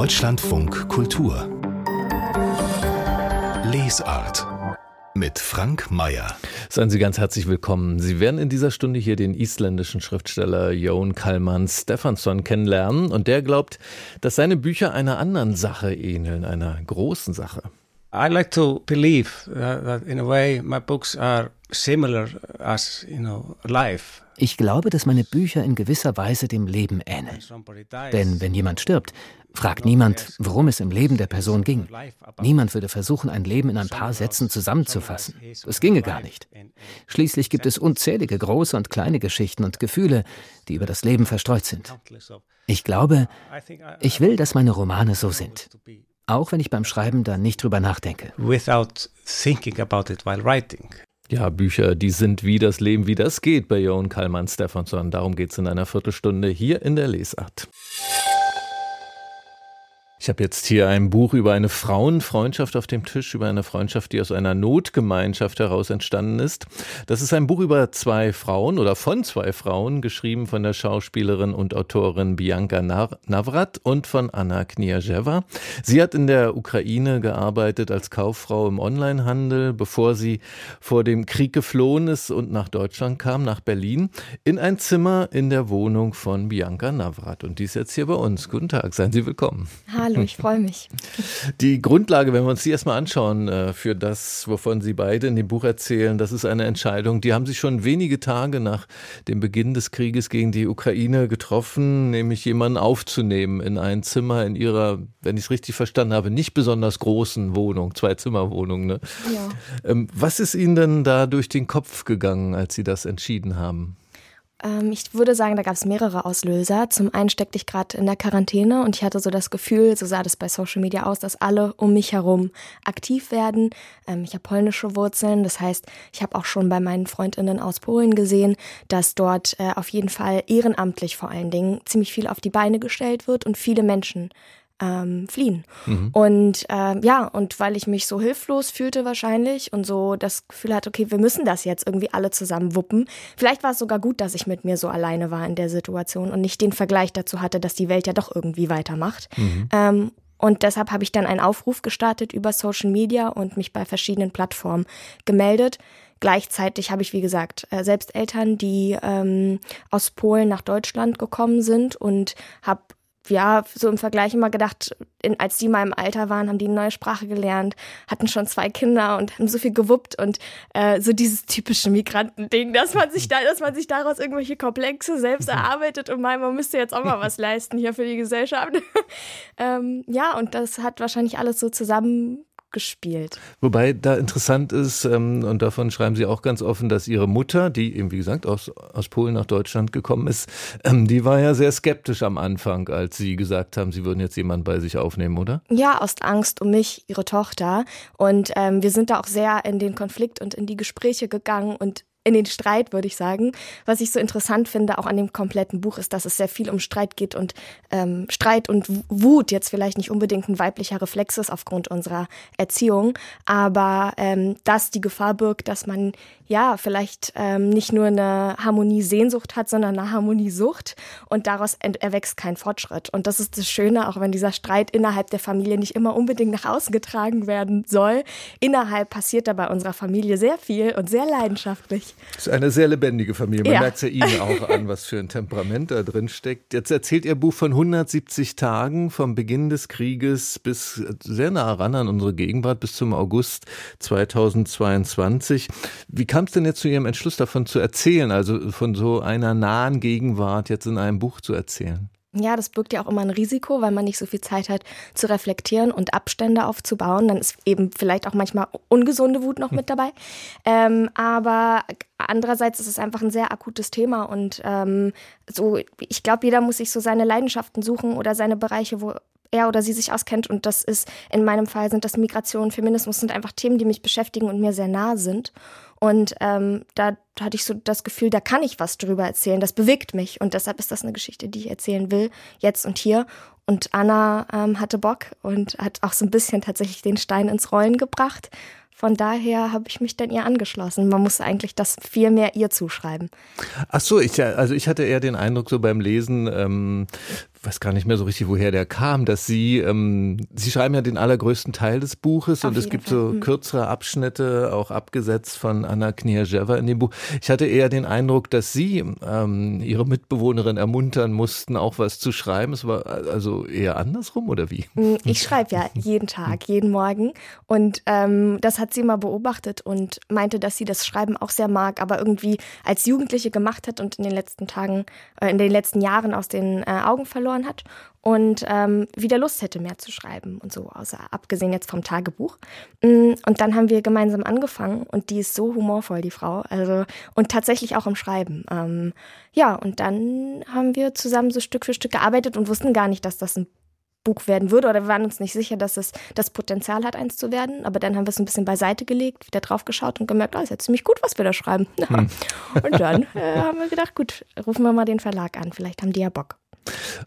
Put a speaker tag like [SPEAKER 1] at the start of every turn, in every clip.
[SPEAKER 1] Deutschlandfunk Kultur Lesart mit Frank Mayer.
[SPEAKER 2] Seien Sie ganz herzlich willkommen. Sie werden in dieser Stunde hier den isländischen Schriftsteller Jón Kalman Stefansson kennenlernen und der glaubt, dass seine Bücher einer anderen Sache ähneln, einer großen Sache.
[SPEAKER 3] I like to believe that in a way my books are similar as, you know, life.
[SPEAKER 4] Ich glaube, dass meine Bücher in gewisser Weise dem Leben ähneln. Denn wenn jemand stirbt, fragt niemand, worum es im Leben der Person ging. Niemand würde versuchen, ein Leben in ein paar Sätzen zusammenzufassen. Das ginge gar nicht. Schließlich gibt es unzählige große und kleine Geschichten und Gefühle, die über das Leben verstreut sind. Ich glaube, ich will, dass meine Romane so sind. Auch wenn ich beim Schreiben dann nicht drüber nachdenke.
[SPEAKER 3] Without thinking about it while writing.
[SPEAKER 2] Ja, Bücher, die sind wie das Leben, wie das geht bei Johan Kallmann Stefansson. Darum geht es in einer Viertelstunde hier in der Lesart. Ich habe jetzt hier ein Buch über eine Frauenfreundschaft auf dem Tisch, über eine Freundschaft, die aus einer Notgemeinschaft heraus entstanden ist. Das ist ein Buch über zwei Frauen oder von zwei Frauen, geschrieben von der Schauspielerin und Autorin Bianca Navrat und von Anna Kniazewa. Sie hat in der Ukraine gearbeitet als Kauffrau im Onlinehandel, bevor sie vor dem Krieg geflohen ist und nach Deutschland kam, nach Berlin, in ein Zimmer in der Wohnung von Bianca Navrat. Und die ist jetzt hier bei uns. Guten Tag, seien Sie willkommen.
[SPEAKER 5] Hallo. Hallo, ich freue mich.
[SPEAKER 2] Die Grundlage, wenn wir uns die erstmal anschauen, äh, für das, wovon Sie beide in dem Buch erzählen, das ist eine Entscheidung, die haben Sie schon wenige Tage nach dem Beginn des Krieges gegen die Ukraine getroffen, nämlich jemanden aufzunehmen in ein Zimmer in Ihrer, wenn ich es richtig verstanden habe, nicht besonders großen Wohnung, Zwei-Zimmer-Wohnung. Ne? Ja. Ähm, was ist Ihnen denn da durch den Kopf gegangen, als Sie das entschieden haben?
[SPEAKER 5] Ähm, ich würde sagen, da gab es mehrere Auslöser. Zum einen steckte ich gerade in der Quarantäne und ich hatte so das Gefühl, so sah das bei Social Media aus, dass alle um mich herum aktiv werden. Ähm, ich habe polnische Wurzeln, das heißt, ich habe auch schon bei meinen Freundinnen aus Polen gesehen, dass dort äh, auf jeden Fall ehrenamtlich vor allen Dingen ziemlich viel auf die Beine gestellt wird und viele Menschen ähm, fliehen. Mhm. Und ähm, ja, und weil ich mich so hilflos fühlte wahrscheinlich und so das Gefühl hatte, okay, wir müssen das jetzt irgendwie alle zusammen wuppen. Vielleicht war es sogar gut, dass ich mit mir so alleine war in der Situation und nicht den Vergleich dazu hatte, dass die Welt ja doch irgendwie weitermacht. Mhm. Ähm, und deshalb habe ich dann einen Aufruf gestartet über Social Media und mich bei verschiedenen Plattformen gemeldet. Gleichzeitig habe ich, wie gesagt, äh, selbst Eltern, die ähm, aus Polen nach Deutschland gekommen sind und habe ja, so im Vergleich immer gedacht, in, als die mal im Alter waren, haben die eine neue Sprache gelernt, hatten schon zwei Kinder und haben so viel gewuppt und äh, so dieses typische Migrantending, dass man sich da, dass man sich daraus irgendwelche Komplexe selbst erarbeitet und meint, man müsste jetzt auch mal was leisten hier für die Gesellschaft. ähm, ja, und das hat wahrscheinlich alles so zusammen gespielt.
[SPEAKER 2] Wobei da interessant ist, ähm, und davon schreiben Sie auch ganz offen, dass Ihre Mutter, die eben wie gesagt aus, aus Polen nach Deutschland gekommen ist, ähm, die war ja sehr skeptisch am Anfang, als Sie gesagt haben, Sie würden jetzt jemanden bei sich aufnehmen, oder?
[SPEAKER 5] Ja, aus Angst um mich, Ihre Tochter. Und ähm, wir sind da auch sehr in den Konflikt und in die Gespräche gegangen und in den Streit, würde ich sagen. Was ich so interessant finde, auch an dem kompletten Buch, ist, dass es sehr viel um Streit geht und ähm, Streit und Wut jetzt vielleicht nicht unbedingt ein weiblicher Reflex ist aufgrund unserer Erziehung, aber ähm, dass die Gefahr birgt, dass man ja vielleicht ähm, nicht nur eine Harmoniesehnsucht hat, sondern eine Harmoniesucht und daraus erwächst kein Fortschritt. Und das ist das Schöne, auch wenn dieser Streit innerhalb der Familie nicht immer unbedingt nach außen getragen werden soll. Innerhalb passiert da bei unserer Familie sehr viel und sehr leidenschaftlich.
[SPEAKER 2] Das ist eine sehr lebendige Familie. Man ja. merkt es ja Ihnen auch an, was für ein Temperament da drin steckt. Jetzt erzählt Ihr Buch von 170 Tagen vom Beginn des Krieges bis sehr nah ran an unsere Gegenwart, bis zum August 2022. Wie kam es denn jetzt zu Ihrem Entschluss davon zu erzählen, also von so einer nahen Gegenwart jetzt in einem Buch zu erzählen?
[SPEAKER 5] Ja, das birgt ja auch immer ein Risiko, weil man nicht so viel Zeit hat zu reflektieren und Abstände aufzubauen. Dann ist eben vielleicht auch manchmal ungesunde Wut noch mit dabei. Ähm, aber andererseits ist es einfach ein sehr akutes Thema und ähm, so, ich glaube, jeder muss sich so seine Leidenschaften suchen oder seine Bereiche, wo er oder sie sich auskennt. Und das ist, in meinem Fall sind das Migration, Feminismus sind einfach Themen, die mich beschäftigen und mir sehr nahe sind. Und ähm, da hatte ich so das Gefühl, da kann ich was drüber erzählen. Das bewegt mich. Und deshalb ist das eine Geschichte, die ich erzählen will, jetzt und hier. Und Anna ähm, hatte Bock und hat auch so ein bisschen tatsächlich den Stein ins Rollen gebracht. Von daher habe ich mich dann ihr angeschlossen. Man muss eigentlich das viel mehr ihr zuschreiben.
[SPEAKER 2] Ach so, ich, also ich hatte eher den Eindruck so beim Lesen, ähm, weiß gar nicht mehr so richtig, woher der kam, dass Sie, ähm, Sie schreiben ja den allergrößten Teil des Buches Auf und es gibt Fall. so hm. kürzere Abschnitte, auch abgesetzt von Anna Kniazewa in dem Buch. Ich hatte eher den Eindruck, dass Sie ähm, Ihre Mitbewohnerin ermuntern mussten, auch was zu schreiben. Es war also eher andersrum oder wie?
[SPEAKER 5] Hm, ich schreibe ja jeden Tag, jeden Morgen und ähm, das hat sie mal beobachtet und meinte, dass sie das Schreiben auch sehr mag, aber irgendwie als Jugendliche gemacht hat und in den letzten Tagen, äh, in den letzten Jahren aus den äh, Augen verloren hat und ähm, wieder Lust hätte, mehr zu schreiben und so, außer abgesehen jetzt vom Tagebuch. Mm, und dann haben wir gemeinsam angefangen und die ist so humorvoll, die Frau. Also, und tatsächlich auch im Schreiben. Ähm, ja, und dann haben wir zusammen so Stück für Stück gearbeitet und wussten gar nicht, dass das ein Buch werden würde oder wir waren uns nicht sicher, dass es das Potenzial hat, eins zu werden. Aber dann haben wir es ein bisschen beiseite gelegt, wieder drauf geschaut und gemerkt, oh, ist ja ziemlich gut, was wir da schreiben. Hm. und dann äh, haben wir gedacht, gut, rufen wir mal den Verlag an, vielleicht haben die ja Bock.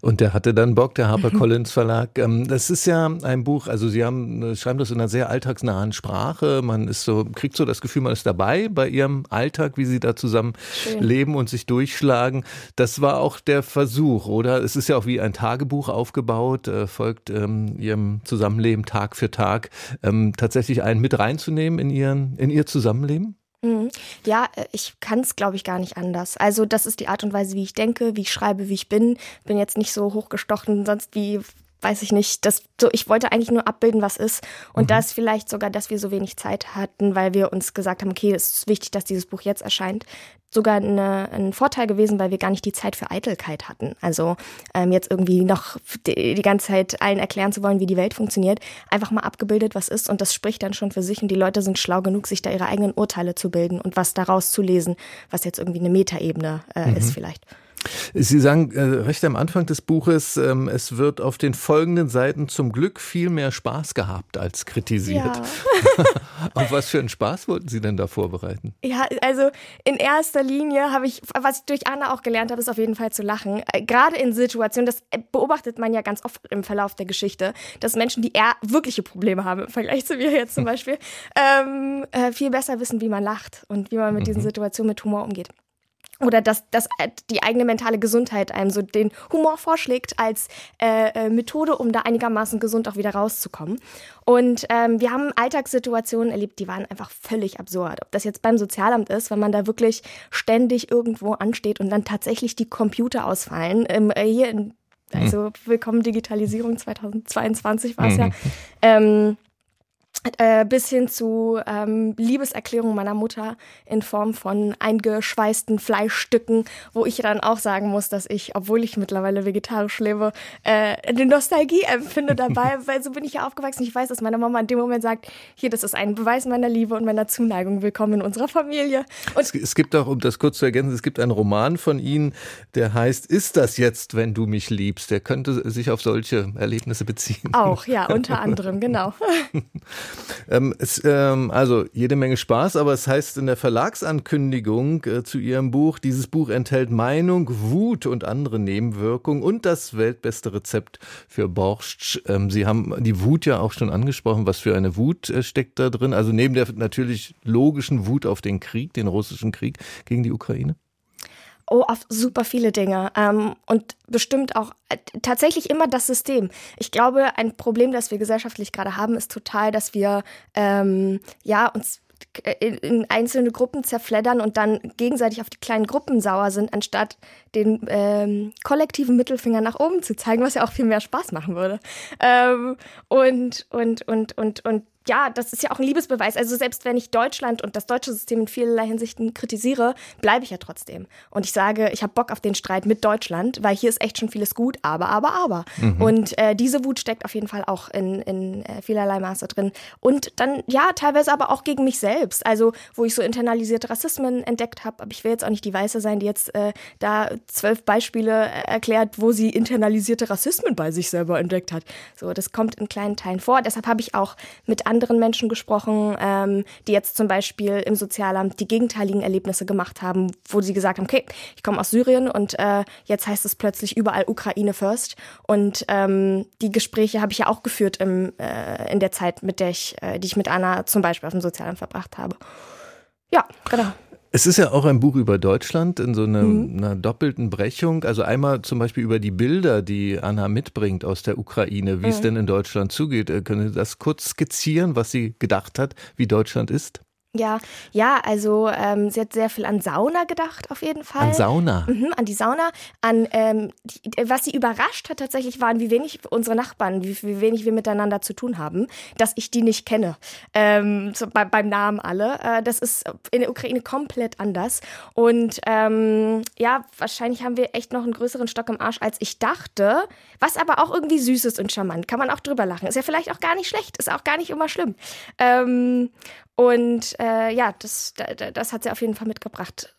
[SPEAKER 2] Und der hatte dann Bock, der HarperCollins Verlag. Ähm, das ist ja ein Buch, also Sie haben, schreiben das in einer sehr alltagsnahen Sprache. Man ist so, kriegt so das Gefühl, man ist dabei bei Ihrem Alltag, wie Sie da zusammen Schön. leben und sich durchschlagen. Das war auch der Versuch, oder? Es ist ja auch wie ein Tagebuch aufgebaut, äh, folgt ähm, Ihrem Zusammenleben Tag für Tag. Ähm, tatsächlich einen mit reinzunehmen in Ihren, in Ihr Zusammenleben?
[SPEAKER 5] Mhm. Ja, äh, ich kann es, glaube ich, gar nicht anders. Also das ist die Art und Weise, wie ich denke, wie ich schreibe, wie ich bin. Bin jetzt nicht so hochgestochen, sonst wie weiß ich nicht, das so ich wollte eigentlich nur abbilden, was ist und mhm. das vielleicht sogar, dass wir so wenig Zeit hatten, weil wir uns gesagt haben, okay, es ist wichtig, dass dieses Buch jetzt erscheint, sogar eine, ein Vorteil gewesen, weil wir gar nicht die Zeit für Eitelkeit hatten. Also ähm, jetzt irgendwie noch die, die, ganze Zeit allen erklären zu wollen, wie die Welt funktioniert. Einfach mal abgebildet, was ist und das spricht dann schon für sich und die Leute sind schlau genug, sich da ihre eigenen Urteile zu bilden und was daraus zu lesen, was jetzt irgendwie eine Metaebene äh, mhm. ist vielleicht.
[SPEAKER 2] Sie sagen äh, recht am Anfang des Buches, ähm, es wird auf den folgenden Seiten zum Glück viel mehr Spaß gehabt als kritisiert. Ja. Und was für einen Spaß wollten Sie denn da vorbereiten?
[SPEAKER 5] Ja, also in erster Linie habe ich, was ich durch Anna auch gelernt habe, ist auf jeden Fall zu lachen. Äh, gerade in Situationen, das beobachtet man ja ganz oft im Verlauf der Geschichte, dass Menschen, die eher wirkliche Probleme haben im Vergleich zu mir jetzt zum Beispiel, ähm, äh, viel besser wissen, wie man lacht und wie man mit diesen mhm. Situationen mit Humor umgeht oder dass, dass die eigene mentale Gesundheit einem so den Humor vorschlägt als äh, äh, Methode, um da einigermaßen gesund auch wieder rauszukommen. Und ähm, wir haben Alltagssituationen erlebt, die waren einfach völlig absurd. Ob das jetzt beim Sozialamt ist, wenn man da wirklich ständig irgendwo ansteht und dann tatsächlich die Computer ausfallen. Ähm, äh, hier in, also Willkommen Digitalisierung 2022 war es mhm. ja. Ähm, äh, bis hin zu ähm, Liebeserklärung meiner Mutter in Form von eingeschweißten Fleischstücken, wo ich dann auch sagen muss, dass ich, obwohl ich mittlerweile vegetarisch lebe, äh, eine Nostalgie empfinde dabei, weil so bin ich ja aufgewachsen. Ich weiß, dass meine Mama in dem Moment sagt, hier, das ist ein Beweis meiner Liebe und meiner Zuneigung. Willkommen in unserer Familie.
[SPEAKER 2] Es, es, gibt auch, um das kurz zu ergänzen, es gibt einen Roman von Ihnen, der heißt Ist das jetzt, wenn du mich liebst? Der könnte sich auf solche Erlebnisse beziehen.
[SPEAKER 5] Auch, ja, unter anderem, genau.
[SPEAKER 2] Ähm, es, ähm, also jede Menge Spaß, aber es heißt in der Verlagsankündigung äh, zu Ihrem Buch, dieses Buch enthält Meinung, Wut und andere Nebenwirkungen und das weltbeste Rezept für Borscht. Ähm, Sie haben die Wut ja auch schon angesprochen. Was für eine Wut äh, steckt da drin? Also neben der natürlich logischen Wut auf den Krieg, den russischen Krieg gegen die Ukraine?
[SPEAKER 5] Oh, auf super viele Dinge. Ähm, und bestimmt auch äh, tatsächlich immer das System. Ich glaube, ein Problem, das wir gesellschaftlich gerade haben, ist total, dass wir ähm, ja uns in, in einzelne Gruppen zerfleddern und dann gegenseitig auf die kleinen Gruppen sauer sind, anstatt den ähm, kollektiven Mittelfinger nach oben zu zeigen, was ja auch viel mehr Spaß machen würde. Ähm, und, und, und, und, und ja, das ist ja auch ein Liebesbeweis. Also selbst wenn ich Deutschland und das deutsche System in vielerlei Hinsichten kritisiere, bleibe ich ja trotzdem. Und ich sage, ich habe Bock auf den Streit mit Deutschland, weil hier ist echt schon vieles gut, aber, aber, aber. Mhm. Und äh, diese Wut steckt auf jeden Fall auch in, in äh, vielerlei Maße drin. Und dann, ja, teilweise aber auch gegen mich selbst. Also, wo ich so internalisierte Rassismen entdeckt habe. Aber ich will jetzt auch nicht die Weiße sein, die jetzt äh, da zwölf Beispiele äh, erklärt, wo sie internalisierte Rassismen bei sich selber entdeckt hat. So, das kommt in kleinen Teilen vor. Deshalb habe ich auch mit anderen Menschen gesprochen, ähm, die jetzt zum Beispiel im Sozialamt die gegenteiligen Erlebnisse gemacht haben, wo sie gesagt haben, okay, ich komme aus Syrien und äh, jetzt heißt es plötzlich überall Ukraine first. Und ähm, die Gespräche habe ich ja auch geführt im, äh, in der Zeit, mit der ich, äh, die ich mit Anna zum Beispiel auf dem Sozialamt verbracht habe. Ja, genau.
[SPEAKER 2] Es ist ja auch ein Buch über Deutschland in so einer, mhm. einer, doppelten Brechung. Also einmal zum Beispiel über die Bilder, die Anna mitbringt aus der Ukraine, wie mhm. es denn in Deutschland zugeht. Äh, können Sie das kurz skizzieren, was sie gedacht hat, wie Deutschland ist?
[SPEAKER 5] Ja, ja, also ähm, sie hat sehr viel an Sauna gedacht, auf jeden Fall.
[SPEAKER 2] An Sauna?
[SPEAKER 5] Mhm, an die Sauna. An ähm, die, was sie überrascht hat tatsächlich waren, wie wenig unsere Nachbarn, wie, wie wenig wir miteinander zu tun haben, dass ich die nicht kenne. Ähm, so bei, beim Namen alle. Äh, das ist in der Ukraine komplett anders. Und ähm, ja, wahrscheinlich haben wir echt noch einen größeren Stock im Arsch, als ich dachte. Was aber auch irgendwie süß ist und charmant. Kann man auch drüber lachen. Ist ja vielleicht auch gar nicht schlecht, ist auch gar nicht immer schlimm. Ähm, und äh, ja, das, das hat sie auf jeden Fall mitgebracht.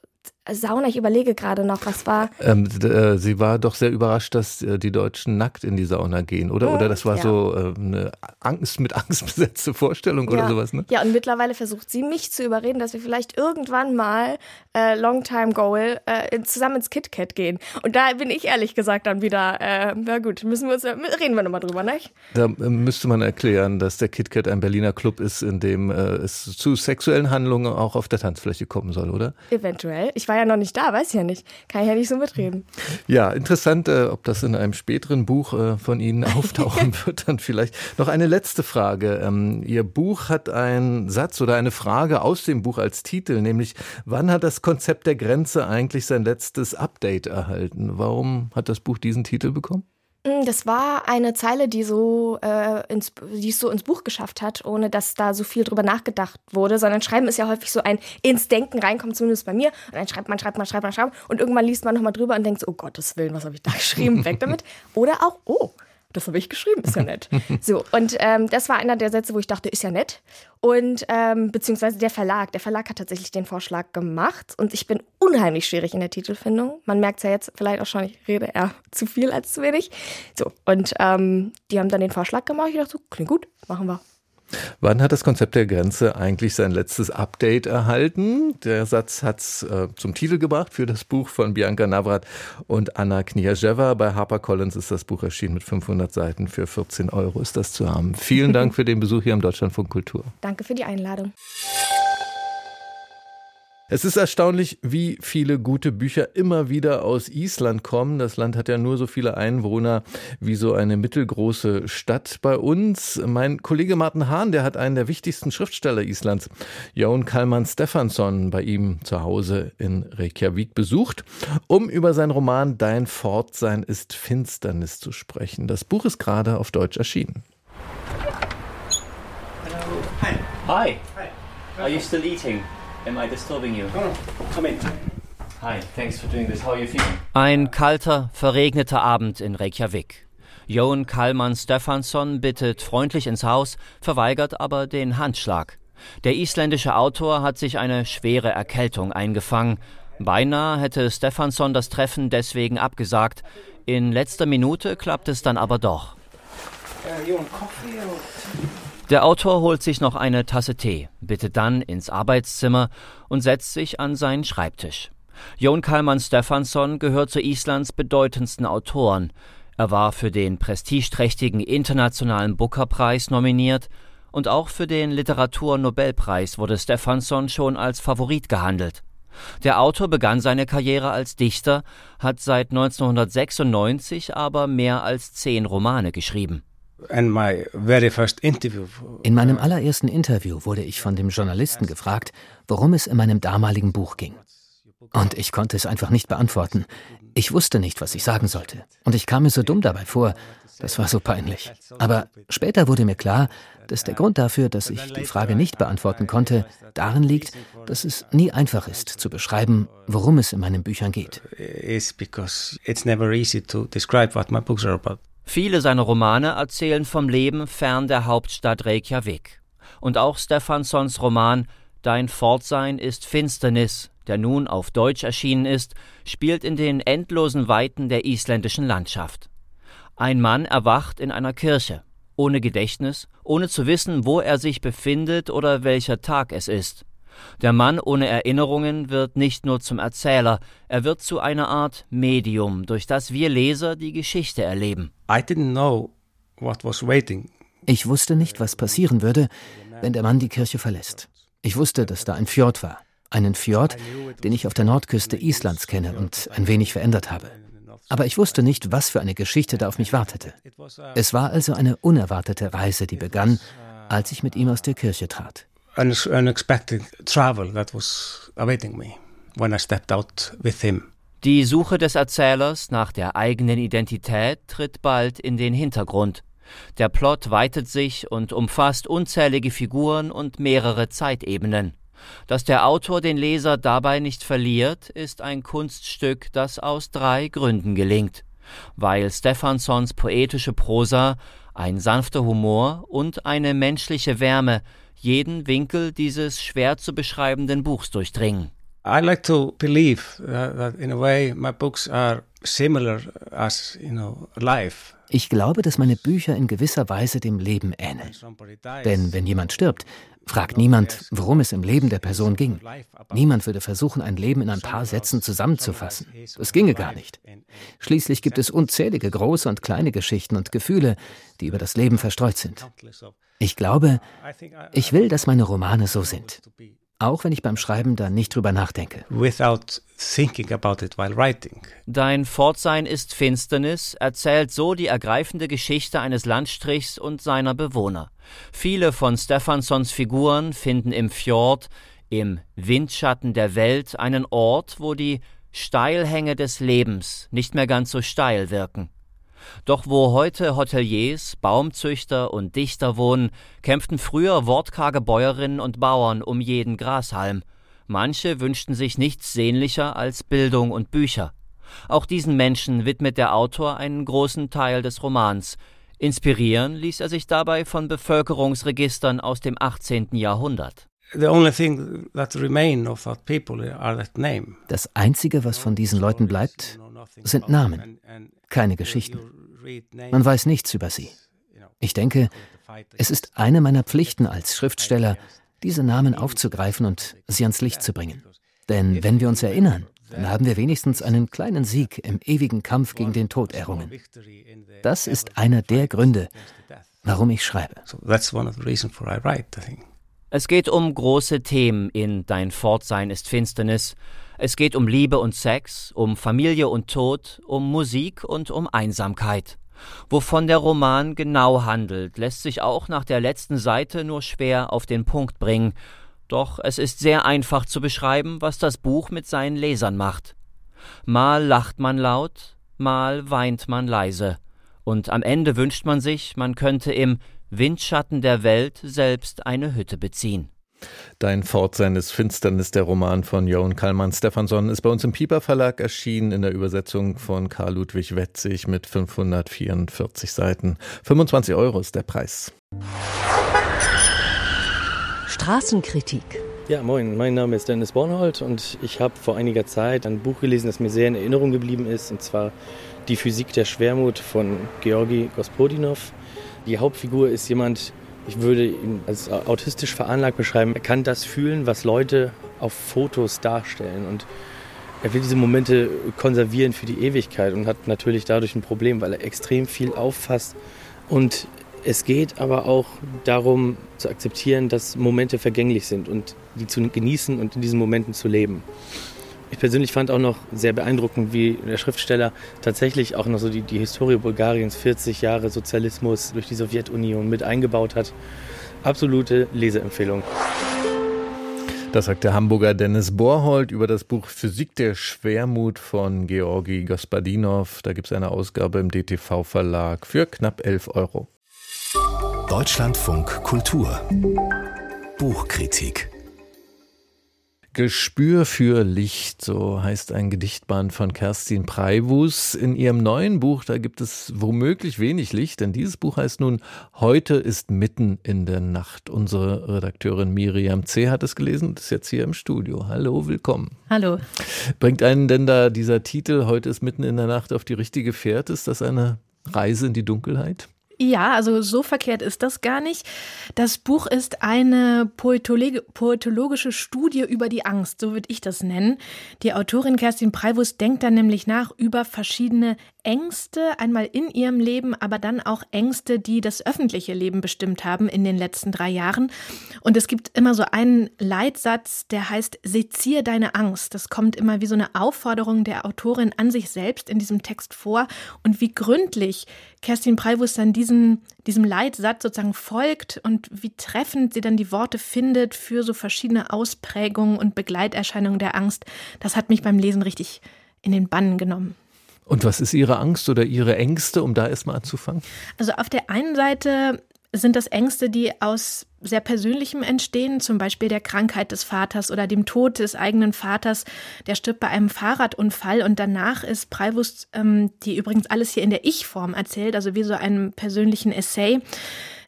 [SPEAKER 5] Sauna, ich überlege gerade noch, was war.
[SPEAKER 2] Ähm, äh, sie war doch sehr überrascht, dass äh, die Deutschen nackt in die Sauna gehen, oder? Oder das war ja. so äh, eine Angst mit Angst besetzte Vorstellung
[SPEAKER 5] ja.
[SPEAKER 2] oder sowas, ne?
[SPEAKER 5] Ja, und mittlerweile versucht sie mich zu überreden, dass wir vielleicht irgendwann mal äh, Long-Time Goal äh, zusammen ins KitKat gehen. Und da bin ich ehrlich gesagt dann wieder, äh, na gut, müssen wir uns, reden wir nochmal drüber, ne?
[SPEAKER 2] Da müsste man erklären, dass der KitKat ein Berliner Club ist, in dem es zu sexuellen Handlungen auch auf der Tanzfläche kommen soll, oder?
[SPEAKER 5] Eventuell. Ich war ja noch nicht da, weiß ich ja nicht. Kann ich ja nicht so mitreden.
[SPEAKER 2] Ja, interessant, äh, ob das in einem späteren Buch äh, von Ihnen auftauchen wird. Dann vielleicht noch eine letzte Frage. Ähm, Ihr Buch hat einen Satz oder eine Frage aus dem Buch als Titel, nämlich wann hat das Konzept der Grenze eigentlich sein letztes Update erhalten? Warum hat das Buch diesen Titel bekommen?
[SPEAKER 5] Mm, das war eine Zeile, die so äh, ins, die es so ins Buch geschafft hat, ohne dass da so viel drüber nachgedacht wurde, sondern Schreiben ist ja häufig so ein ins Denken reinkommen, zumindest bei mir. Und dann schreibt man, schreibt man, schreibt man, schreibt und irgendwann liest man nochmal drüber und denkt so, oh Gottes Willen, was habe ich da geschrieben? Weg damit. Oder auch, oh, das habe ich geschrieben, ist ja nett. so, und ähm, das war einer der Sätze, wo ich dachte, ist ja nett. Und ähm, beziehungsweise der Verlag, der Verlag hat tatsächlich den Vorschlag gemacht und ich bin unheimlich schwierig in der Titelfindung. Man merkt es ja jetzt vielleicht auch schon, ich rede eher zu viel als zu wenig. So, und ähm, die haben dann den Vorschlag gemacht. Ich dachte so, klingt gut, machen wir.
[SPEAKER 2] Wann hat das Konzept der Grenze eigentlich sein letztes Update erhalten? Der Satz hat es äh, zum Titel gebracht für das Buch von Bianca Navrat und Anna Kniazewa. Bei HarperCollins ist das Buch erschienen mit 500 Seiten. Für 14 Euro ist das zu haben. Vielen Dank für den Besuch hier am Deutschlandfunk Kultur.
[SPEAKER 5] Danke für die Einladung.
[SPEAKER 2] Es ist erstaunlich, wie viele gute Bücher immer wieder aus Island kommen. Das Land hat ja nur so viele Einwohner wie so eine mittelgroße Stadt bei uns. Mein Kollege Martin Hahn, der hat einen der wichtigsten Schriftsteller Islands, Jón Kalman Stefansson, bei ihm zu Hause in Reykjavik besucht, um über sein Roman Dein Fortsein ist Finsternis zu sprechen. Das Buch ist gerade auf Deutsch erschienen.
[SPEAKER 6] Hi. Hi. Are you still eating? Am I disturbing you? No, no. Come in. Hi, thanks for doing this. How are you feeling? Ein kalter, verregneter Abend in Reykjavik. Jon Kalman Stefansson bittet freundlich ins Haus, verweigert aber den Handschlag. Der isländische Autor hat sich eine schwere Erkältung eingefangen. Beinahe hätte Stefansson das Treffen deswegen abgesagt. In letzter Minute klappt es dann aber doch. Uh, you want coffee or der Autor holt sich noch eine Tasse Tee, bittet dann ins Arbeitszimmer und setzt sich an seinen Schreibtisch. Jon Kalman Stefansson gehört zu Islands bedeutendsten Autoren. Er war für den prestigeträchtigen Internationalen Booker-Preis nominiert und auch für den Literaturnobelpreis wurde Stefansson schon als Favorit gehandelt. Der Autor begann seine Karriere als Dichter, hat seit 1996 aber mehr als zehn Romane geschrieben.
[SPEAKER 4] In meinem allerersten Interview wurde ich von dem Journalisten gefragt, worum es in meinem damaligen Buch ging. Und ich konnte es einfach nicht beantworten. Ich wusste nicht, was ich sagen sollte. Und ich kam mir so dumm dabei vor. Das war so peinlich. Aber später wurde mir klar, dass der Grund dafür, dass ich die Frage nicht beantworten konnte, darin liegt, dass es nie einfach ist zu beschreiben, worum es in meinen Büchern geht. It's because it's never easy to describe what my books are about.
[SPEAKER 6] Viele seiner Romane erzählen vom Leben fern der Hauptstadt Reykjavik. Und auch Stefanssons Roman Dein Fortsein ist Finsternis, der nun auf Deutsch erschienen ist, spielt in den endlosen Weiten der isländischen Landschaft. Ein Mann erwacht in einer Kirche, ohne Gedächtnis, ohne zu wissen, wo er sich befindet oder welcher Tag es ist. Der Mann ohne Erinnerungen wird nicht nur zum Erzähler, er wird zu einer Art Medium, durch das wir Leser die Geschichte erleben.
[SPEAKER 4] Ich wusste nicht, was passieren würde, wenn der Mann die Kirche verlässt. Ich wusste, dass da ein Fjord war. einen Fjord, den ich auf der Nordküste Islands kenne und ein wenig verändert habe. Aber ich wusste nicht, was für eine Geschichte da auf mich wartete. Es war also eine unerwartete Reise, die begann, als ich mit ihm aus der Kirche trat.
[SPEAKER 3] Unexpected travel that was awaiting me when I stepped out with him.
[SPEAKER 6] Die Suche des Erzählers nach der eigenen Identität tritt bald in den Hintergrund. Der Plot weitet sich und umfasst unzählige Figuren und mehrere Zeitebenen. Dass der Autor den Leser dabei nicht verliert, ist ein Kunststück, das aus drei Gründen gelingt. Weil Stefansons poetische Prosa, ein sanfter Humor und eine menschliche Wärme jeden Winkel dieses schwer zu beschreibenden Buchs durchdringen.
[SPEAKER 3] I like to believe that in a way my books are similar as, you know, life.
[SPEAKER 4] Ich glaube, dass meine Bücher in gewisser Weise dem Leben ähneln. Denn wenn jemand stirbt, fragt niemand, worum es im Leben der Person ging. Niemand würde versuchen, ein Leben in ein paar Sätzen zusammenzufassen. Das ginge gar nicht. Schließlich gibt es unzählige große und kleine Geschichten und Gefühle, die über das Leben verstreut sind. Ich glaube, ich will, dass meine Romane so sind. Auch wenn ich beim Schreiben da nicht drüber nachdenke.
[SPEAKER 3] Without thinking about it while writing.
[SPEAKER 6] Dein Fortsein ist Finsternis erzählt so die ergreifende Geschichte eines Landstrichs und seiner Bewohner. Viele von Stefansons Figuren finden im Fjord, im Windschatten der Welt einen Ort, wo die Steilhänge des Lebens nicht mehr ganz so steil wirken. Doch wo heute Hoteliers, Baumzüchter und Dichter wohnen, kämpften früher wortkarge Bäuerinnen und Bauern um jeden Grashalm. Manche wünschten sich nichts sehnlicher als Bildung und Bücher. Auch diesen Menschen widmet der Autor einen großen Teil des Romans. Inspirieren ließ er sich dabei von Bevölkerungsregistern aus dem 18. Jahrhundert.
[SPEAKER 4] Das Einzige, was von diesen Leuten bleibt, sind Namen, keine Geschichten. Man weiß nichts über sie. Ich denke, es ist eine meiner Pflichten als Schriftsteller, diese Namen aufzugreifen und sie ans Licht zu bringen. Denn wenn wir uns erinnern, dann haben wir wenigstens einen kleinen Sieg im ewigen Kampf gegen den Tod errungen. Das ist einer der Gründe, warum ich schreibe.
[SPEAKER 6] Es geht um große Themen in Dein Fortsein ist Finsternis, es geht um Liebe und Sex, um Familie und Tod, um Musik und um Einsamkeit. Wovon der Roman genau handelt, lässt sich auch nach der letzten Seite nur schwer auf den Punkt bringen, doch es ist sehr einfach zu beschreiben, was das Buch mit seinen Lesern macht. Mal lacht man laut, mal weint man leise, und am Ende wünscht man sich, man könnte im Windschatten der Welt selbst eine Hütte beziehen.
[SPEAKER 2] Dein Fortsein ist Finsternis, der Roman von Johan Kallmann Stefansson, ist bei uns im Pieper Verlag erschienen in der Übersetzung von Karl Ludwig Wetzig mit 544 Seiten. 25 Euro ist der Preis.
[SPEAKER 7] Straßenkritik.
[SPEAKER 8] Ja, moin, mein Name ist Dennis Bornhold und ich habe vor einiger Zeit ein Buch gelesen, das mir sehr in Erinnerung geblieben ist, und zwar Die Physik der Schwermut von Georgi Gospodinov. Die Hauptfigur ist jemand, ich würde ihn als autistisch veranlagt beschreiben. Er kann das fühlen, was Leute auf Fotos darstellen. Und er will diese Momente konservieren für die Ewigkeit und hat natürlich dadurch ein Problem, weil er extrem viel auffasst. Und es geht aber auch darum zu akzeptieren, dass Momente vergänglich sind und die zu genießen und in diesen Momenten zu leben. Ich persönlich fand auch noch sehr beeindruckend, wie der Schriftsteller tatsächlich auch noch so die, die Historie Bulgariens, 40 Jahre Sozialismus durch die Sowjetunion mit eingebaut hat. Absolute Leseempfehlung.
[SPEAKER 2] Das sagt der Hamburger Dennis Borhold über das Buch Physik der Schwermut von Georgi Gospodinov. Da gibt es eine Ausgabe im DTV-Verlag für knapp 11 Euro.
[SPEAKER 1] Deutschlandfunk Kultur Buchkritik
[SPEAKER 2] Gespür für Licht, so heißt ein Gedichtband von Kerstin Preiwus. In ihrem neuen Buch, da gibt es womöglich wenig Licht, denn dieses Buch heißt nun Heute ist mitten in der Nacht. Unsere Redakteurin Miriam C. hat es gelesen und ist jetzt hier im Studio. Hallo, willkommen.
[SPEAKER 9] Hallo.
[SPEAKER 2] Bringt einen denn da dieser Titel Heute ist mitten in der Nacht auf die richtige Fährte? Ist das eine Reise in die Dunkelheit?
[SPEAKER 9] Ja, also so verkehrt ist das gar nicht. Das Buch ist eine poetologische Studie über die Angst, so würde ich das nennen. Die Autorin Kerstin Preibus denkt dann nämlich nach über verschiedene Ängste einmal in ihrem Leben, aber dann auch Ängste, die das öffentliche Leben bestimmt haben in den letzten drei Jahren. Und es gibt immer so einen Leitsatz, der heißt, sezier deine Angst. Das kommt immer wie so eine Aufforderung der Autorin an sich selbst in diesem Text vor. Und wie gründlich Kerstin Preibus dann diesen, diesem Leitsatz sozusagen folgt und wie treffend sie dann die Worte findet für so verschiedene Ausprägungen und Begleiterscheinungen der Angst, das hat mich beim Lesen richtig in den Bann genommen.
[SPEAKER 2] Und was ist Ihre Angst oder Ihre Ängste, um da erstmal anzufangen?
[SPEAKER 9] Also auf der einen Seite sind das Ängste, die aus sehr Persönlichem entstehen, zum Beispiel der Krankheit des Vaters oder dem Tod des eigenen Vaters. Der stirbt bei einem Fahrradunfall und danach ist Preibus, ähm, die übrigens alles hier in der Ich-Form erzählt, also wie so einem persönlichen Essay,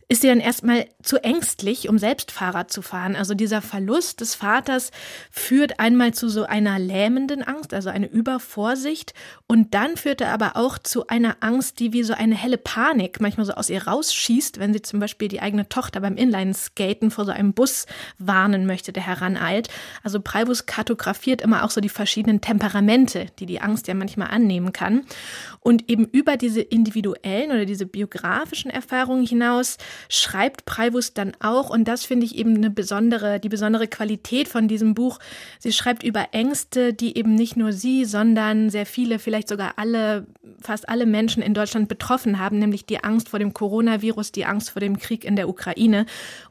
[SPEAKER 9] ist sie dann erstmal zu ängstlich, um selbst Fahrrad zu fahren. Also dieser Verlust des Vaters führt einmal zu so einer lähmenden Angst, also eine Übervorsicht. Und dann führt er aber auch zu einer Angst, die wie so eine helle Panik manchmal so aus ihr rausschießt, wenn sie zum Beispiel die eigene Tochter beim Inlineskaten vor so einem Bus warnen möchte, der heraneilt. Also Preibus kartografiert immer auch so die verschiedenen Temperamente, die die Angst ja manchmal annehmen kann. Und eben über diese individuellen oder diese biografischen Erfahrungen hinaus schreibt Preibus dann auch, und das finde ich eben eine besondere, die besondere Qualität von diesem Buch. Sie schreibt über Ängste, die eben nicht nur sie, sondern sehr viele, vielleicht sogar alle, fast alle Menschen in Deutschland betroffen haben, nämlich die Angst vor dem Coronavirus, die Angst vor dem Krieg in der Ukraine.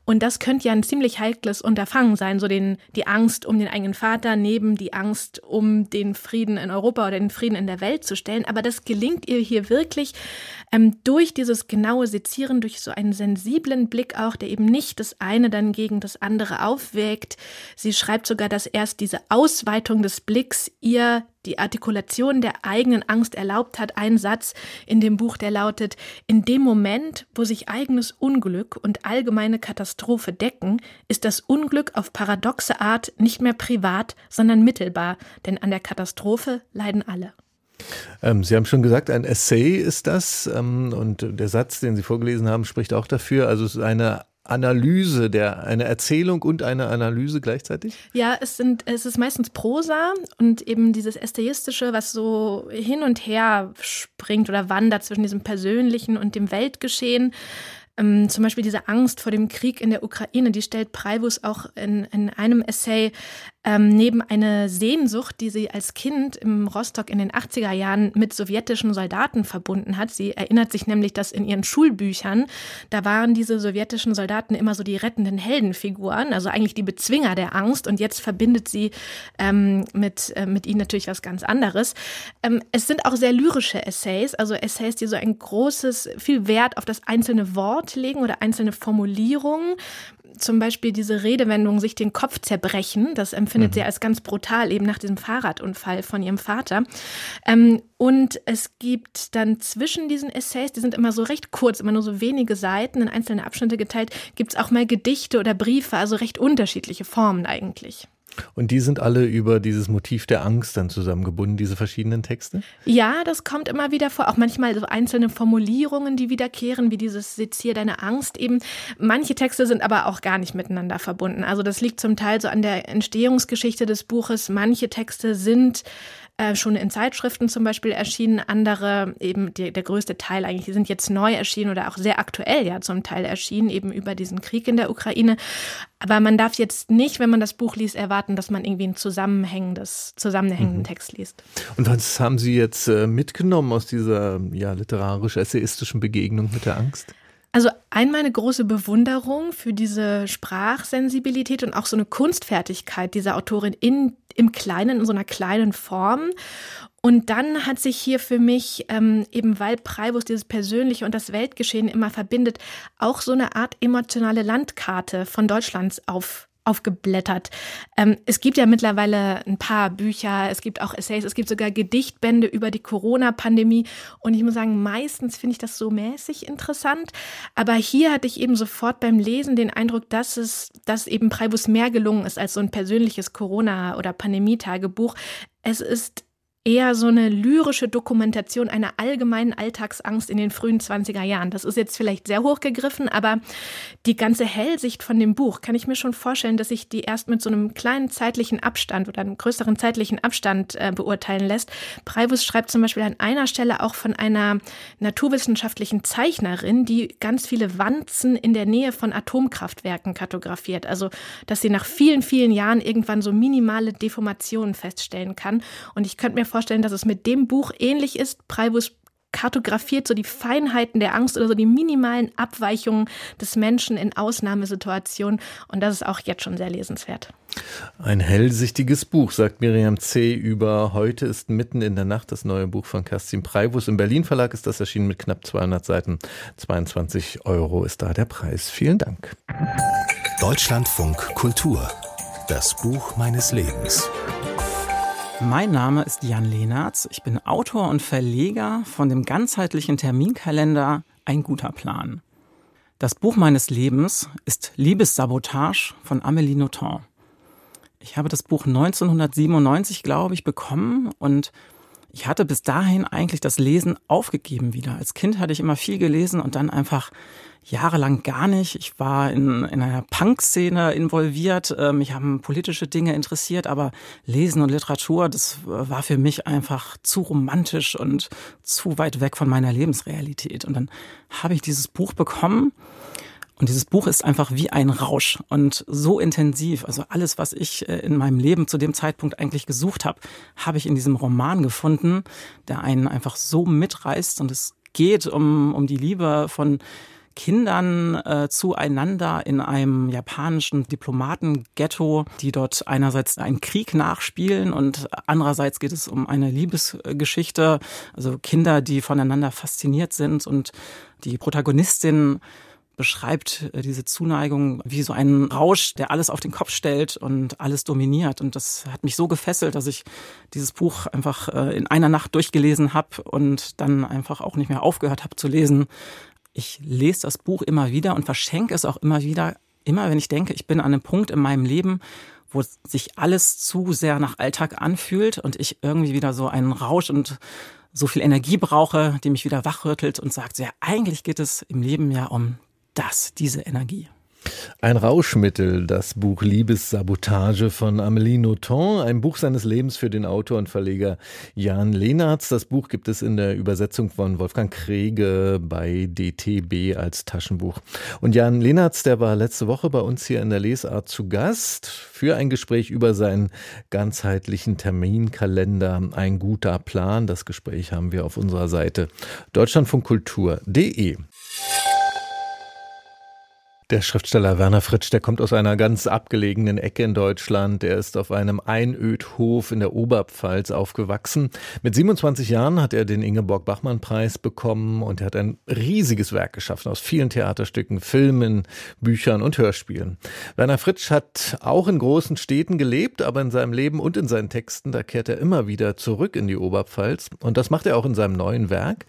[SPEAKER 9] Und das könnte ja ein ziemlich heikles Unterfangen sein, so den, die Angst um den eigenen Vater neben die Angst um den Frieden in Europa oder den Frieden in der Welt zu stellen. Aber das gelingt ihr hier wirklich ähm, durch dieses genaue Sezieren, durch so einen sensiblen Blick auch, der eben nicht das eine dann gegen das andere aufwägt. Sie schreibt sogar, dass erst diese Ausweitung des Blicks ihr die Artikulation der eigenen Angst erlaubt hat. Ein Satz in dem Buch, der lautet, in dem Moment, wo sich eigenes Unglück und allgemeine Katastrophe decken, ist das Unglück auf paradoxe Art nicht mehr privat, sondern mittelbar, denn an der Katastrophe leiden alle.
[SPEAKER 2] Ähm, Sie haben schon gesagt, ein Essay ist das ähm, und der Satz, den Sie vorgelesen haben, spricht auch dafür. Also es ist eine Analyse, der, eine Erzählung und eine Analyse gleichzeitig?
[SPEAKER 9] Ja, es sind, es ist meistens Prosa und eben dieses Essayistische, was so hin und her springt oder wandert zwischen diesem Persönlichen und dem Weltgeschehen. Ähm, zum Beispiel diese Angst vor dem Krieg in der Ukraine, die stellt Preibus auch in, in einem Essay ähm, neben eine Sehnsucht, die sie als Kind im Rostock in den 80er Jahren mit sowjetischen Soldaten verbunden hat. Sie erinnert sich nämlich, dass in ihren Schulbüchern, da waren diese sowjetischen Soldaten immer so die rettenden Heldenfiguren, also eigentlich die Bezwinger der Angst. Und jetzt verbindet sie ähm, mit, äh, mit ihnen natürlich was ganz anderes. Ähm, es sind auch sehr lyrische Essays, also Essays, die so ein großes, viel Wert auf das einzelne Wort legen oder einzelne Formulierungen zum Beispiel diese Redewendung, sich den Kopf zerbrechen, das empfindet mhm. sie als ganz brutal, eben nach diesem Fahrradunfall von ihrem Vater. Ähm, und es gibt dann zwischen diesen Essays, die sind immer so recht kurz, immer nur so wenige Seiten in einzelne Abschnitte geteilt, gibt es auch mal Gedichte oder Briefe, also recht unterschiedliche Formen eigentlich.
[SPEAKER 2] Und die sind alle über dieses Motiv der Angst dann zusammengebunden, diese verschiedenen Texte?
[SPEAKER 9] Ja, das kommt immer wieder vor. Auch manchmal so einzelne Formulierungen, die wiederkehren, wie dieses Sezier deine Angst eben. Manche Texte sind aber auch gar nicht miteinander verbunden. Also das liegt zum Teil so an der Entstehungsgeschichte des Buches. Manche Texte sind äh, schon in Zeitschriften zum Beispiel erschienen, andere eben die, der größte Teil eigentlich, die sind jetzt neu erschienen oder auch sehr aktuell ja zum Teil erschienen, eben über diesen Krieg in der Ukraine. Aber man darf jetzt nicht, wenn man das Buch liest, erwarten, dass man irgendwie einen zusammenhängendes, zusammenhängenden mhm. Text liest.
[SPEAKER 2] Und was haben Sie jetzt äh, mitgenommen aus dieser ja, literarisch-essayistischen Begegnung mit der Angst?
[SPEAKER 9] Also einmal eine große Bewunderung für diese Sprachsensibilität und auch so eine Kunstfertigkeit dieser Autorin in, im Kleinen, in so einer kleinen Form. Und dann hat sich hier für mich, ähm, eben weil Preibus dieses Persönliche und das Weltgeschehen immer verbindet, auch so eine Art emotionale Landkarte von Deutschlands auf, aufgeblättert. Ähm, es gibt ja mittlerweile ein paar Bücher, es gibt auch Essays, es gibt sogar Gedichtbände über die Corona-Pandemie. Und ich muss sagen, meistens finde ich das so mäßig interessant. Aber hier hatte ich eben sofort beim Lesen den Eindruck, dass es, dass eben Preibus mehr gelungen ist als so ein persönliches Corona- oder Pandemie-Tagebuch. Es ist eher so eine lyrische Dokumentation einer allgemeinen Alltagsangst in den frühen 20er Jahren. Das ist jetzt vielleicht sehr hochgegriffen, aber die ganze Hellsicht von dem Buch kann ich mir schon vorstellen, dass sich die erst mit so einem kleinen zeitlichen Abstand oder einem größeren zeitlichen Abstand äh, beurteilen lässt. Breivus schreibt zum Beispiel an einer Stelle auch von einer naturwissenschaftlichen Zeichnerin, die ganz viele Wanzen in der Nähe von Atomkraftwerken kartografiert. Also, dass sie nach vielen, vielen Jahren irgendwann so minimale Deformationen feststellen kann. Und ich könnte mir vorstellen, dass es mit dem Buch ähnlich ist. Breivus kartografiert so die Feinheiten der Angst oder so die minimalen Abweichungen des Menschen in Ausnahmesituationen. Und das ist auch jetzt schon sehr lesenswert.
[SPEAKER 2] Ein hellsichtiges Buch, sagt Miriam C. über Heute ist mitten in der Nacht, das neue Buch von Kerstin Preibus. Im Berlin Verlag ist das erschienen mit knapp 200 Seiten. 22 Euro ist da der Preis. Vielen Dank.
[SPEAKER 1] Deutschlandfunk Kultur. Das Buch meines Lebens.
[SPEAKER 10] Mein Name ist Jan Lehnertz. Ich bin Autor und Verleger von dem ganzheitlichen Terminkalender Ein guter Plan. Das Buch meines Lebens ist Liebessabotage von Amélie Nothomb. Ich habe das Buch 1997, glaube ich, bekommen und ich hatte bis dahin eigentlich das Lesen aufgegeben wieder. Als Kind hatte ich immer viel gelesen und dann einfach jahrelang gar nicht. Ich war in, in einer Punk-Szene involviert. Ähm, mich haben politische Dinge interessiert, aber Lesen und Literatur, das war für mich einfach zu romantisch und zu weit weg von meiner Lebensrealität. Und dann habe ich dieses Buch bekommen. Und dieses Buch ist einfach wie ein Rausch und so intensiv. Also alles, was ich äh, in meinem Leben zu dem Zeitpunkt eigentlich gesucht habe, habe ich in diesem Roman gefunden, der einen einfach so mitreißt. Und es geht um, um die Liebe von Kindern äh, zueinander in einem japanischen Diplomatenghetto, die dort einerseits einen Krieg nachspielen und andererseits geht es um eine Liebesgeschichte, also Kinder, die voneinander fasziniert sind und die Protagonistin beschreibt äh, diese Zuneigung wie so einen Rausch, der alles auf den Kopf stellt und alles dominiert. Und das hat mich so gefesselt, dass ich dieses Buch einfach äh, in einer Nacht durchgelesen habe und dann einfach auch nicht mehr aufgehört habe zu lesen, ich lese das Buch immer wieder und verschenke es auch immer wieder, immer wenn ich denke, ich bin an einem Punkt in meinem Leben, wo sich alles zu sehr nach Alltag anfühlt und ich irgendwie wieder so einen Rausch und so viel Energie brauche, die mich wieder wachrüttelt und sagt, ja, eigentlich geht es im Leben ja um das, diese Energie.
[SPEAKER 2] Ein Rauschmittel, das Buch Liebessabotage von Amélie Nothomb, ein Buch seines Lebens für den Autor und Verleger Jan Lehnertz. Das Buch gibt es in der Übersetzung von Wolfgang Krege bei DTB als Taschenbuch. Und Jan Lehnertz, der war letzte Woche bei uns hier in der Lesart zu Gast für ein Gespräch über seinen ganzheitlichen Terminkalender. Ein guter Plan. Das Gespräch haben wir auf unserer Seite deutschlandfunkkultur.de. Der Schriftsteller Werner Fritsch, der kommt aus einer ganz abgelegenen Ecke in Deutschland. Er ist auf einem Einödhof in der Oberpfalz aufgewachsen. Mit 27 Jahren hat er den Ingeborg-Bachmann-Preis bekommen und er hat ein riesiges Werk geschaffen aus vielen Theaterstücken, Filmen, Büchern und Hörspielen. Werner Fritsch hat auch in großen Städten gelebt, aber in seinem Leben und in seinen Texten, da kehrt er immer wieder zurück in die Oberpfalz. Und das macht er auch in seinem neuen Werk.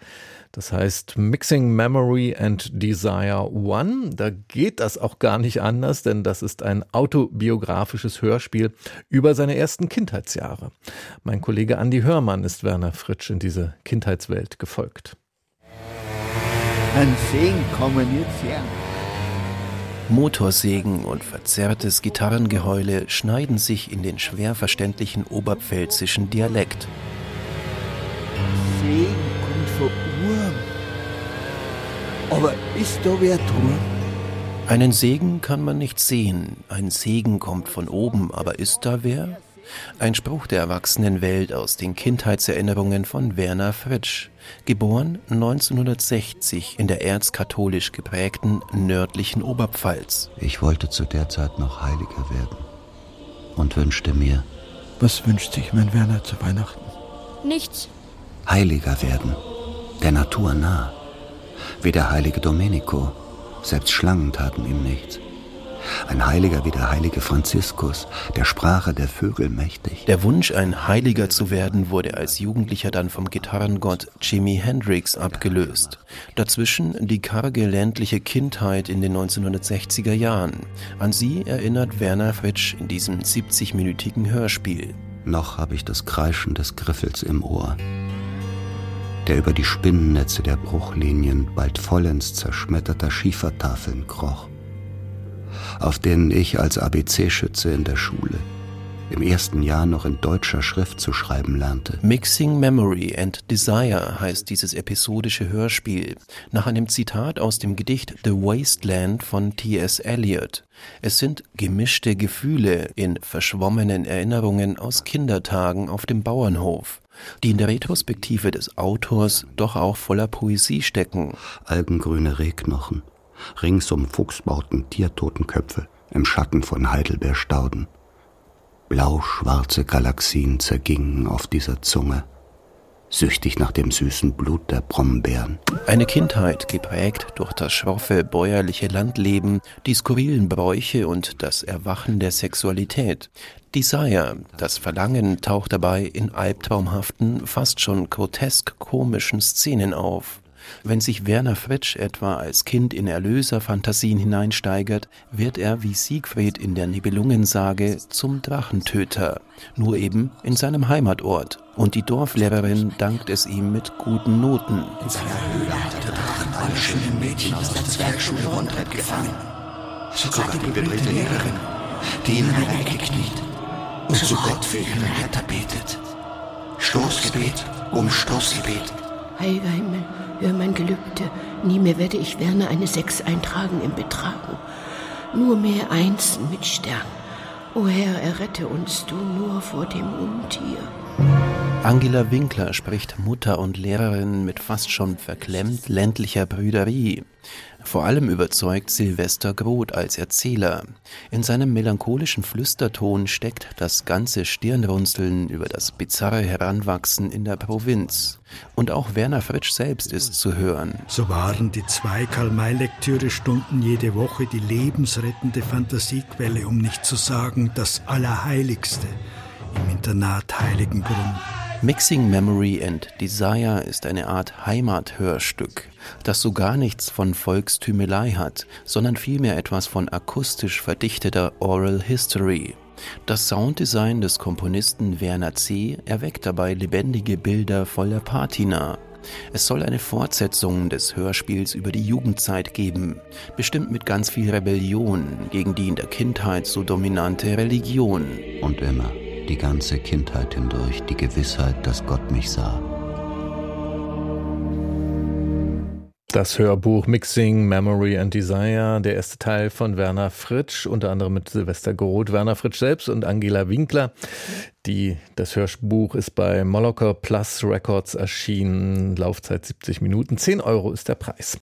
[SPEAKER 2] Das heißt Mixing Memory and Desire One. Da geht das auch gar nicht anders, denn das ist ein autobiografisches Hörspiel über seine ersten Kindheitsjahre. Mein Kollege Andy Hörmann ist Werner Fritsch in diese Kindheitswelt gefolgt.
[SPEAKER 11] Ein Segen kommen jetzt her.
[SPEAKER 12] Motorsägen und verzerrtes Gitarrengeheule schneiden sich in den schwer verständlichen oberpfälzischen Dialekt.
[SPEAKER 11] Segen von Urm. Aber ist da wer drum?
[SPEAKER 12] Einen Segen kann man nicht sehen. Ein Segen kommt von oben, aber ist da wer? Ein Spruch der Erwachsenenwelt aus den Kindheitserinnerungen von Werner Fritsch, geboren 1960 in der erzkatholisch geprägten nördlichen Oberpfalz.
[SPEAKER 13] Ich wollte zu der Zeit noch heiliger werden und wünschte mir.
[SPEAKER 14] Was wünscht sich mein Werner zu Weihnachten?
[SPEAKER 15] Nichts.
[SPEAKER 13] Heiliger werden der Natur nah. Wie der heilige Domenico, selbst Schlangen taten ihm nichts. Ein Heiliger wie der heilige Franziskus, der Sprache der Vögel mächtig.
[SPEAKER 12] Der Wunsch, ein Heiliger zu werden, wurde als Jugendlicher dann vom Gitarrengott Jimi Hendrix abgelöst. Dazwischen die karge ländliche Kindheit in den 1960er Jahren. An sie erinnert Werner Fritsch in diesem 70-minütigen Hörspiel.
[SPEAKER 13] Noch habe ich das Kreischen des Griffels im Ohr, der über die Spinnennetze der Bruchlinien bald vollends zerschmetterter Schiefertafeln kroch, auf denen ich als ABC-Schütze in der Schule im ersten Jahr noch in deutscher Schrift zu schreiben lernte.
[SPEAKER 12] Mixing Memory and Desire heißt dieses episodische Hörspiel, nach einem Zitat aus dem Gedicht The Wasteland von T.S. Eliot. Es sind gemischte Gefühle in verschwommenen Erinnerungen aus Kindertagen auf dem Bauernhof, die in der Retrospektive des Autors doch auch voller Poesie stecken.
[SPEAKER 13] Algengrüne Rehknochen, ringsum Fuchsbauten Tiertotenköpfe im Schatten von Heidelbeerstauden. Blau-schwarze Galaxien zergingen auf dieser Zunge, süchtig nach dem süßen Blut der Brombeeren.
[SPEAKER 12] Eine Kindheit geprägt durch das schroffe bäuerliche Landleben, die skurrilen Bräuche und das Erwachen der Sexualität. Desire, das Verlangen, taucht dabei in albtraumhaften, fast schon grotesk komischen Szenen auf. Wenn sich Werner Fritsch etwa als Kind in Erlöserfantasien hineinsteigert, wird er wie Siegfried in der Nibelungensage zum Drachentöter, nur eben in seinem Heimatort. Und die Dorflehrerin dankt es ihm mit guten Noten.
[SPEAKER 15] In seiner Höhle hat der Drachen alle schönen Mädchen aus der Zwergschule Rundrep gefangen. Sogar die bebildete Lehrerin, die in einer Ecke kniet und zu Gott für ihren Retter betet. Stoßgebet um Stoßgebet.
[SPEAKER 16] Heiliger Himmel, hör mein Gelübde, nie mehr werde ich Werner eine Sechs eintragen im Betragen. Nur mehr Einsen mit Stern. O Herr, errette uns du nur vor dem Untier.
[SPEAKER 12] Angela Winkler spricht Mutter und Lehrerin mit fast schon verklemmt ländlicher Brüderie. Vor allem überzeugt Silvester Groth als Erzähler. In seinem melancholischen Flüsterton steckt das ganze Stirnrunzeln über das bizarre Heranwachsen in der Provinz. Und auch Werner Fritsch selbst ist zu hören.
[SPEAKER 17] So waren die zwei Karl-May-Lektüre-Stunden jede Woche die lebensrettende Fantasiequelle, um nicht zu sagen das Allerheiligste im Internat Heiligenbrunn.
[SPEAKER 12] Mixing Memory and Desire ist eine Art Heimathörstück, das so gar nichts von Volkstümelei hat, sondern vielmehr etwas von akustisch verdichteter Oral History. Das Sounddesign des Komponisten Werner C. erweckt dabei lebendige Bilder voller Patina. Es soll eine Fortsetzung des Hörspiels über die Jugendzeit geben, bestimmt mit ganz viel Rebellion gegen die in der Kindheit so dominante Religion.
[SPEAKER 13] Und immer die ganze Kindheit hindurch die Gewissheit, dass Gott mich sah.
[SPEAKER 2] Das Hörbuch Mixing Memory and Desire, der erste Teil von Werner Fritsch, unter anderem mit Silvester Groth, Werner Fritsch selbst und Angela Winkler. Die, das Hörbuch ist bei Molocker Plus Records erschienen, Laufzeit 70 Minuten, 10 Euro ist der Preis.